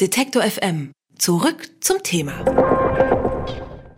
Detektor FM. Zurück zum Thema.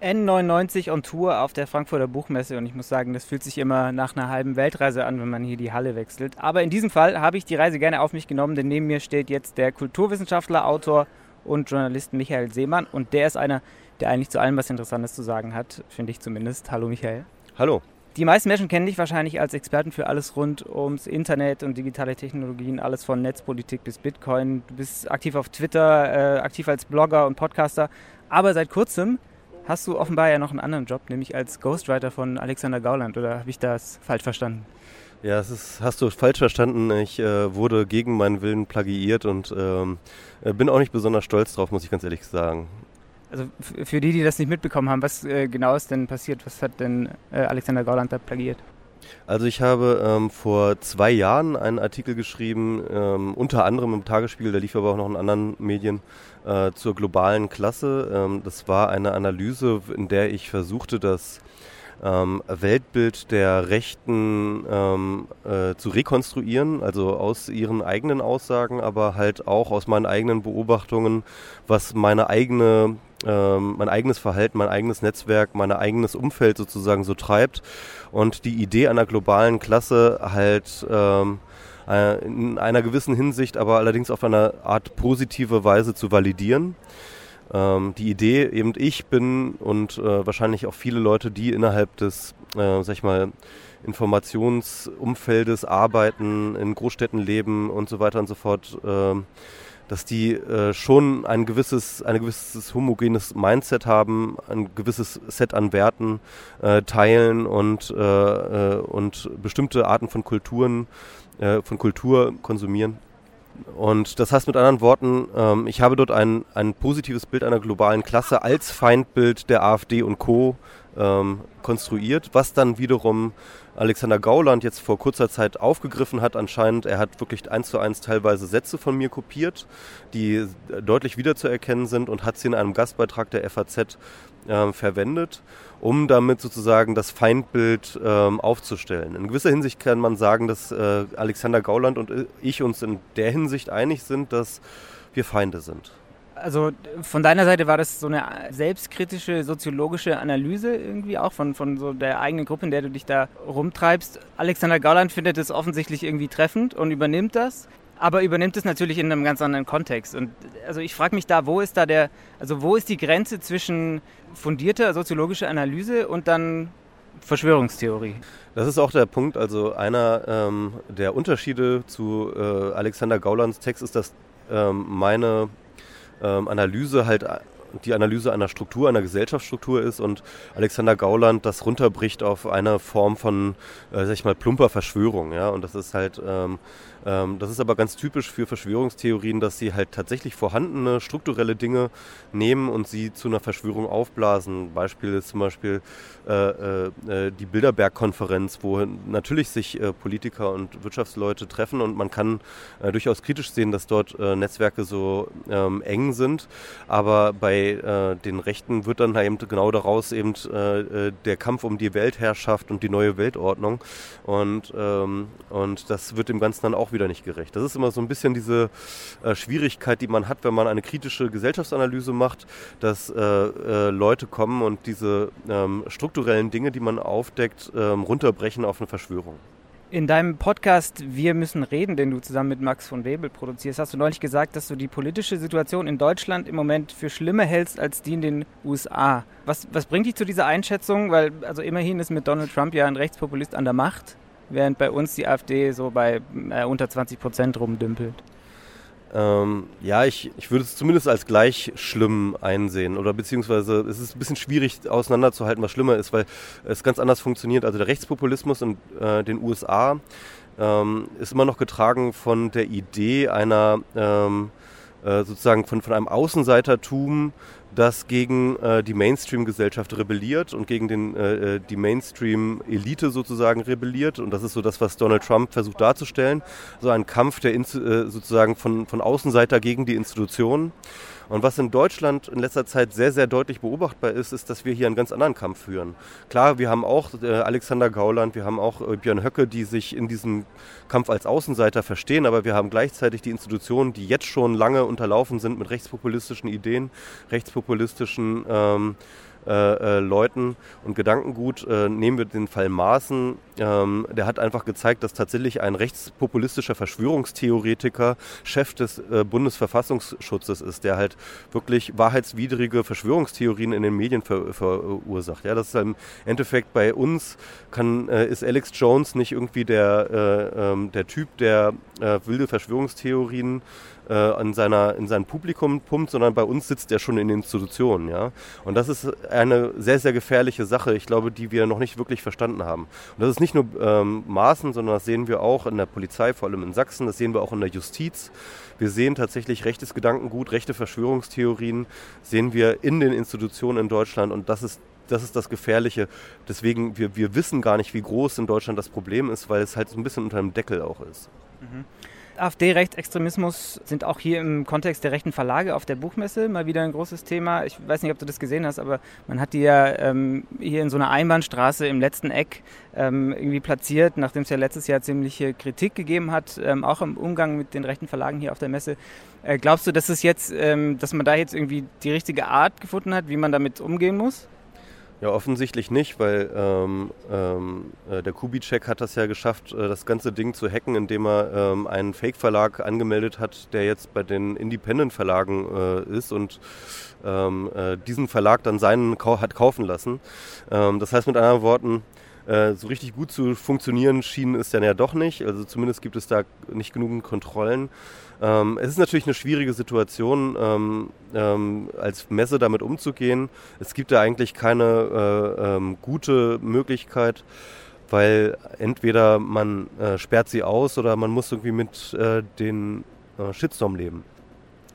N99 on Tour auf der Frankfurter Buchmesse und ich muss sagen, das fühlt sich immer nach einer halben Weltreise an, wenn man hier die Halle wechselt. Aber in diesem Fall habe ich die Reise gerne auf mich genommen, denn neben mir steht jetzt der Kulturwissenschaftler, Autor und Journalist Michael Seemann und der ist einer, der eigentlich zu allem was Interessantes zu sagen hat, finde ich zumindest. Hallo Michael. Hallo. Die meisten Menschen kennen dich wahrscheinlich als Experten für alles rund ums Internet und digitale Technologien, alles von Netzpolitik bis Bitcoin. Du bist aktiv auf Twitter, äh, aktiv als Blogger und Podcaster. Aber seit kurzem hast du offenbar ja noch einen anderen Job, nämlich als Ghostwriter von Alexander Gauland. Oder habe ich das falsch verstanden? Ja, das ist, hast du falsch verstanden. Ich äh, wurde gegen meinen Willen plagiiert und ähm, äh, bin auch nicht besonders stolz drauf, muss ich ganz ehrlich sagen. Also für die, die das nicht mitbekommen haben, was äh, genau ist denn passiert? Was hat denn äh, Alexander Gauland da plagiert? Also ich habe ähm, vor zwei Jahren einen Artikel geschrieben, ähm, unter anderem im Tagesspiegel, der lief aber auch noch in anderen Medien, äh, zur globalen Klasse. Ähm, das war eine Analyse, in der ich versuchte, das ähm, Weltbild der Rechten ähm, äh, zu rekonstruieren, also aus ihren eigenen Aussagen, aber halt auch aus meinen eigenen Beobachtungen, was meine eigene ähm, mein eigenes Verhalten, mein eigenes Netzwerk, mein eigenes Umfeld sozusagen so treibt und die Idee einer globalen Klasse halt ähm, äh, in einer gewissen Hinsicht, aber allerdings auf eine Art positive Weise zu validieren. Ähm, die Idee, eben ich bin und äh, wahrscheinlich auch viele Leute, die innerhalb des, äh, sag ich mal, Informationsumfeldes arbeiten, in Großstädten leben und so weiter und so fort, äh, dass die äh, schon ein gewisses, ein gewisses homogenes Mindset haben, ein gewisses Set an Werten äh, teilen und, äh, äh und bestimmte Arten von Kulturen, äh, von Kultur konsumieren. Und das heißt mit anderen Worten, ähm, ich habe dort ein, ein positives Bild einer globalen Klasse als Feindbild der AfD und Co. Ähm, konstruiert, was dann wiederum Alexander Gauland jetzt vor kurzer Zeit aufgegriffen hat anscheinend. Er hat wirklich eins zu eins teilweise Sätze von mir kopiert, die deutlich wiederzuerkennen sind und hat sie in einem Gastbeitrag der FAZ äh, verwendet, um damit sozusagen das Feindbild äh, aufzustellen. In gewisser Hinsicht kann man sagen, dass äh, Alexander Gauland und ich uns in der Hinsicht einig sind, dass wir Feinde sind also von deiner Seite war das so eine selbstkritische soziologische Analyse irgendwie auch von, von so der eigenen Gruppe, in der du dich da rumtreibst. Alexander Gauland findet es offensichtlich irgendwie treffend und übernimmt das, aber übernimmt es natürlich in einem ganz anderen Kontext. Und also ich frage mich da, wo ist da der, also wo ist die Grenze zwischen fundierter soziologischer Analyse und dann Verschwörungstheorie? Das ist auch der Punkt. Also einer ähm, der Unterschiede zu äh, Alexander Gaulands Text ist, dass ähm, meine ähm, Analyse halt die Analyse einer Struktur, einer Gesellschaftsstruktur ist und Alexander Gauland das runterbricht auf eine Form von, äh, sag ich mal, plumper Verschwörung, ja. Und das ist halt ähm, das ist aber ganz typisch für Verschwörungstheorien, dass sie halt tatsächlich vorhandene strukturelle Dinge nehmen und sie zu einer Verschwörung aufblasen. Beispiel ist zum Beispiel äh, äh, äh die Bilderberg-Konferenz, wo natürlich sich äh, Politiker und Wirtschaftsleute treffen und man kann äh, durchaus kritisch sehen, dass dort äh, Netzwerke so ähm, eng sind. Aber bei den Rechten wird dann eben genau daraus eben der Kampf um die Weltherrschaft und die neue Weltordnung. Und, ähm, und das wird dem Ganzen dann auch auch wieder nicht gerecht. Das ist immer so ein bisschen diese äh, Schwierigkeit, die man hat, wenn man eine kritische Gesellschaftsanalyse macht, dass äh, äh, Leute kommen und diese ähm, strukturellen Dinge, die man aufdeckt, ähm, runterbrechen auf eine Verschwörung. In deinem Podcast Wir müssen reden, den du zusammen mit Max von Webel produzierst, hast du neulich gesagt, dass du die politische Situation in Deutschland im Moment für schlimmer hältst als die in den USA. Was, was bringt dich zu dieser Einschätzung? Weil also immerhin ist mit Donald Trump ja ein Rechtspopulist an der Macht während bei uns die AfD so bei äh, unter 20 Prozent rumdümpelt. Ähm, ja, ich, ich würde es zumindest als gleich schlimm einsehen. Oder beziehungsweise es ist ein bisschen schwierig auseinanderzuhalten, was schlimmer ist, weil es ganz anders funktioniert. Also der Rechtspopulismus in äh, den USA ähm, ist immer noch getragen von der Idee einer ähm, äh, sozusagen von, von einem Außenseitertum, das gegen äh, die Mainstream-Gesellschaft rebelliert und gegen den, äh, äh, die Mainstream-Elite sozusagen rebelliert. Und das ist so das, was Donald Trump versucht darzustellen. So ein Kampf der äh, sozusagen von, von Außenseiter gegen die Institutionen. Und was in Deutschland in letzter Zeit sehr, sehr deutlich beobachtbar ist, ist, dass wir hier einen ganz anderen Kampf führen. Klar, wir haben auch äh, Alexander Gauland, wir haben auch äh, Björn Höcke, die sich in diesem Kampf als Außenseiter verstehen, aber wir haben gleichzeitig die Institutionen, die jetzt schon lange unterlaufen sind mit rechtspopulistischen Ideen, rechtspopulistischen ähm, äh, äh, Leuten und Gedankengut. Äh, nehmen wir den Fall Maaßen. Ähm, der hat einfach gezeigt, dass tatsächlich ein rechtspopulistischer Verschwörungstheoretiker Chef des äh, Bundesverfassungsschutzes ist, der halt wirklich wahrheitswidrige Verschwörungstheorien in den Medien ver verursacht. Ja, das ist im Endeffekt bei uns kann, äh, ist Alex Jones nicht irgendwie der, äh, ähm, der Typ, der wilde Verschwörungstheorien äh, in, seiner, in sein Publikum pumpt, sondern bei uns sitzt er schon in Institutionen. Ja? Und das ist eine sehr, sehr gefährliche Sache, ich glaube, die wir noch nicht wirklich verstanden haben. Und das ist nicht nur ähm, Maßen, sondern das sehen wir auch in der Polizei, vor allem in Sachsen, das sehen wir auch in der Justiz. Wir sehen tatsächlich rechtes Gedankengut, rechte Verschwörungstheorien, sehen wir in den Institutionen in Deutschland und das ist das ist das Gefährliche. Deswegen, wir, wir wissen gar nicht, wie groß in Deutschland das Problem ist, weil es halt so ein bisschen unter dem Deckel auch ist. Mhm. AfD-Rechtsextremismus sind auch hier im Kontext der rechten Verlage auf der Buchmesse mal wieder ein großes Thema. Ich weiß nicht, ob du das gesehen hast, aber man hat die ja ähm, hier in so einer Einbahnstraße im letzten Eck ähm, irgendwie platziert, nachdem es ja letztes Jahr ziemliche Kritik gegeben hat, ähm, auch im Umgang mit den rechten Verlagen hier auf der Messe. Äh, glaubst du, dass es jetzt, ähm, dass man da jetzt irgendwie die richtige Art gefunden hat, wie man damit umgehen muss? Ja, offensichtlich nicht, weil ähm, ähm, äh, der Kubitschek hat das ja geschafft, äh, das ganze Ding zu hacken, indem er ähm, einen Fake-Verlag angemeldet hat, der jetzt bei den Independent-Verlagen äh, ist und ähm, äh, diesen Verlag dann seinen hat kaufen lassen. Ähm, das heißt mit anderen Worten, äh, so richtig gut zu funktionieren schien es dann ja doch nicht. Also zumindest gibt es da nicht genügend Kontrollen. Ähm, es ist natürlich eine schwierige Situation, ähm, ähm, als Messe damit umzugehen. Es gibt da eigentlich keine äh, ähm, gute Möglichkeit, weil entweder man äh, sperrt sie aus oder man muss irgendwie mit äh, den äh, Shitstorm leben.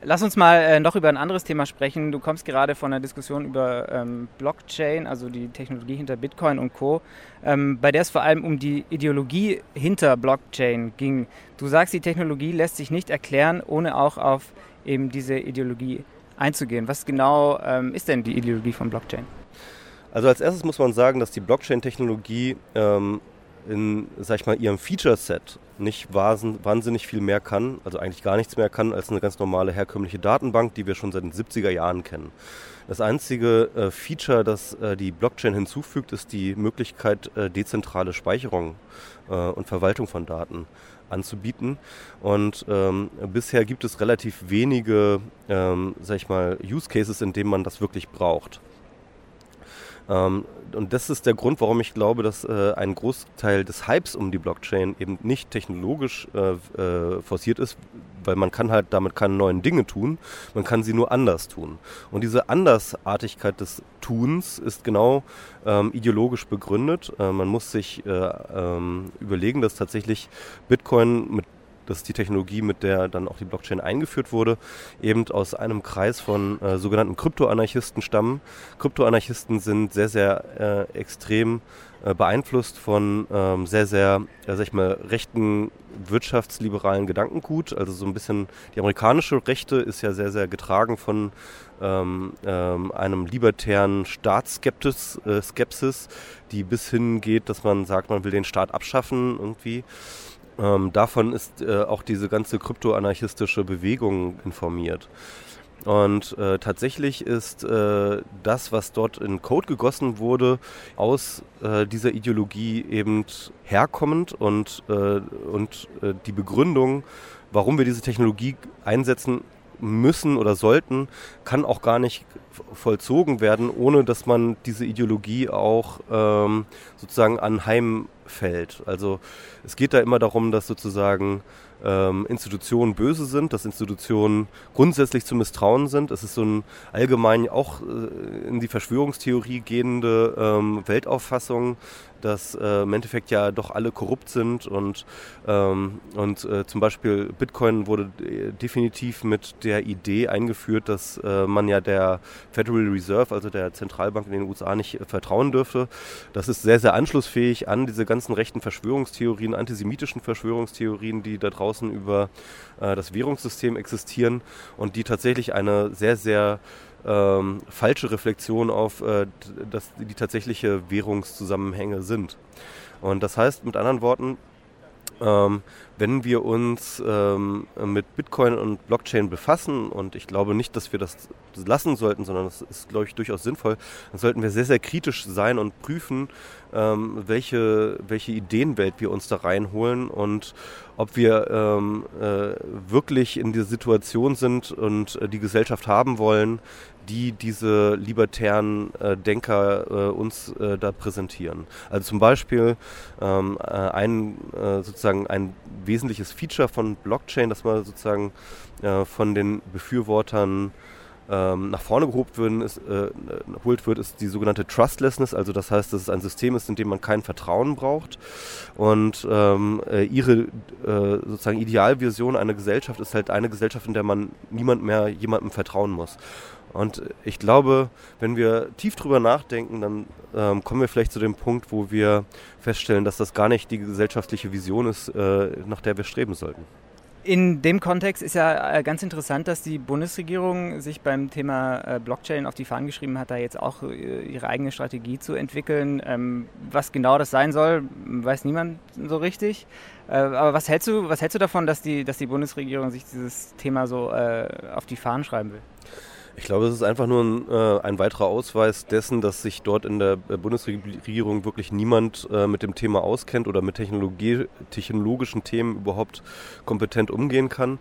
Lass uns mal äh, noch über ein anderes Thema sprechen. Du kommst gerade von einer Diskussion über ähm, Blockchain, also die Technologie hinter Bitcoin und Co., ähm, bei der es vor allem um die Ideologie hinter Blockchain ging. Du sagst, die Technologie lässt sich nicht erklären, ohne auch auf eben diese Ideologie einzugehen. Was genau ähm, ist denn die Ideologie von Blockchain? Also als erstes muss man sagen, dass die Blockchain-Technologie ähm, in, sag ich mal, ihrem Feature-Set nicht wahnsinnig viel mehr kann, also eigentlich gar nichts mehr kann, als eine ganz normale herkömmliche Datenbank, die wir schon seit den 70er Jahren kennen. Das einzige äh, Feature, das äh, die Blockchain hinzufügt, ist die Möglichkeit, äh, dezentrale Speicherung äh, und Verwaltung von Daten anzubieten. Und ähm, bisher gibt es relativ wenige, ähm, sag ich mal, Use Cases, in denen man das wirklich braucht. Ähm, und das ist der Grund, warum ich glaube, dass äh, ein Großteil des Hypes um die Blockchain eben nicht technologisch äh, äh, forciert ist, weil man kann halt damit keine neuen Dinge tun, man kann sie nur anders tun. Und diese Andersartigkeit des Tuns ist genau ähm, ideologisch begründet. Äh, man muss sich äh, ähm, überlegen, dass tatsächlich Bitcoin mit das ist die Technologie, mit der dann auch die Blockchain eingeführt wurde, eben aus einem Kreis von äh, sogenannten Kryptoanarchisten stammen. Kryptoanarchisten sind sehr, sehr äh, extrem äh, beeinflusst von ähm, sehr, sehr, sag ich mal, rechten wirtschaftsliberalen Gedankengut. Also so ein bisschen die amerikanische Rechte ist ja sehr, sehr getragen von ähm, ähm, einem libertären Staatsskepsis, äh, Skepsis, die bis hin geht, dass man sagt, man will den Staat abschaffen irgendwie. Ähm, davon ist äh, auch diese ganze kryptoanarchistische Bewegung informiert. Und äh, tatsächlich ist äh, das, was dort in Code gegossen wurde, aus äh, dieser Ideologie eben herkommend und, äh, und äh, die Begründung, warum wir diese Technologie einsetzen müssen oder sollten, kann auch gar nicht vollzogen werden, ohne dass man diese Ideologie auch ähm, sozusagen anheimfällt. Also es geht da immer darum, dass sozusagen ähm, Institutionen böse sind, dass Institutionen grundsätzlich zu misstrauen sind. Es ist so ein allgemein auch äh, in die Verschwörungstheorie gehende ähm, Weltauffassung, dass äh, im Endeffekt ja doch alle korrupt sind und, ähm, und äh, zum Beispiel Bitcoin wurde definitiv mit der Idee eingeführt, dass äh, man ja der Federal Reserve, also der Zentralbank in den USA, nicht vertrauen dürfte. Das ist sehr, sehr anschlussfähig an diese ganzen rechten Verschwörungstheorien, antisemitischen Verschwörungstheorien, die da draußen über äh, das Währungssystem existieren und die tatsächlich eine sehr, sehr ähm, falsche Reflexion auf äh, das, die tatsächliche Währungszusammenhänge sind. Und das heißt mit anderen Worten, ähm, wenn wir uns ähm, mit Bitcoin und Blockchain befassen, und ich glaube nicht, dass wir das lassen sollten, sondern das ist, glaube ich, durchaus sinnvoll, dann sollten wir sehr, sehr kritisch sein und prüfen, ähm, welche, welche Ideenwelt wir uns da reinholen und ob wir ähm, äh, wirklich in der Situation sind und äh, die Gesellschaft haben wollen, die diese libertären äh, Denker äh, uns äh, da präsentieren. Also zum Beispiel ähm, äh, ein äh, sozusagen ein wesentliches Feature von Blockchain, das man sozusagen äh, von den Befürwortern ähm, nach vorne geholt, werden, ist, geholt wird, ist die sogenannte Trustlessness. Also das heißt, dass es ein System ist, in dem man kein Vertrauen braucht. Und ähm, ihre sozusagen Idealvision einer Gesellschaft ist halt eine Gesellschaft, in der man niemand mehr jemandem vertrauen muss. Und ich glaube, wenn wir tief drüber nachdenken, dann ähm, kommen wir vielleicht zu dem Punkt, wo wir feststellen, dass das gar nicht die gesellschaftliche Vision ist, äh, nach der wir streben sollten. In dem Kontext ist ja äh, ganz interessant, dass die Bundesregierung sich beim Thema äh, Blockchain auf die Fahnen geschrieben hat, da jetzt auch äh, ihre eigene Strategie zu entwickeln. Ähm, was genau das sein soll, weiß niemand so richtig. Aber was hältst du, was hältst du davon, dass die, dass die Bundesregierung sich dieses Thema so auf die Fahnen schreiben will? Ich glaube, es ist einfach nur ein, äh, ein, weiterer Ausweis dessen, dass sich dort in der äh, Bundesregierung wirklich niemand äh, mit dem Thema auskennt oder mit technologischen Themen überhaupt kompetent umgehen kann.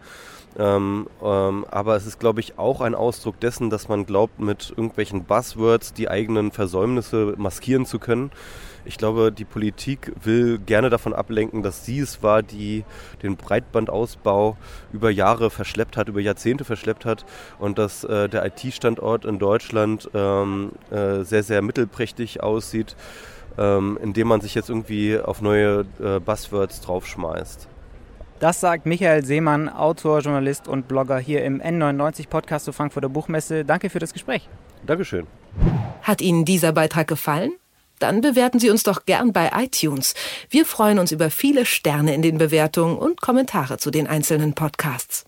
Ähm, ähm, aber es ist, glaube ich, auch ein Ausdruck dessen, dass man glaubt, mit irgendwelchen Buzzwords die eigenen Versäumnisse maskieren zu können. Ich glaube, die Politik will gerne davon ablenken, dass sie es war, die den Breitbandausbau über Jahre verschleppt hat, über Jahrzehnte verschleppt hat und dass äh, der IT-Standort in Deutschland ähm, äh, sehr, sehr mittelprächtig aussieht, ähm, indem man sich jetzt irgendwie auf neue äh, Buzzwords draufschmeißt. Das sagt Michael Seemann, Autor, Journalist und Blogger hier im N99 Podcast zur Frankfurter Buchmesse. Danke für das Gespräch. Dankeschön. Hat Ihnen dieser Beitrag gefallen? Dann bewerten Sie uns doch gern bei iTunes. Wir freuen uns über viele Sterne in den Bewertungen und Kommentare zu den einzelnen Podcasts.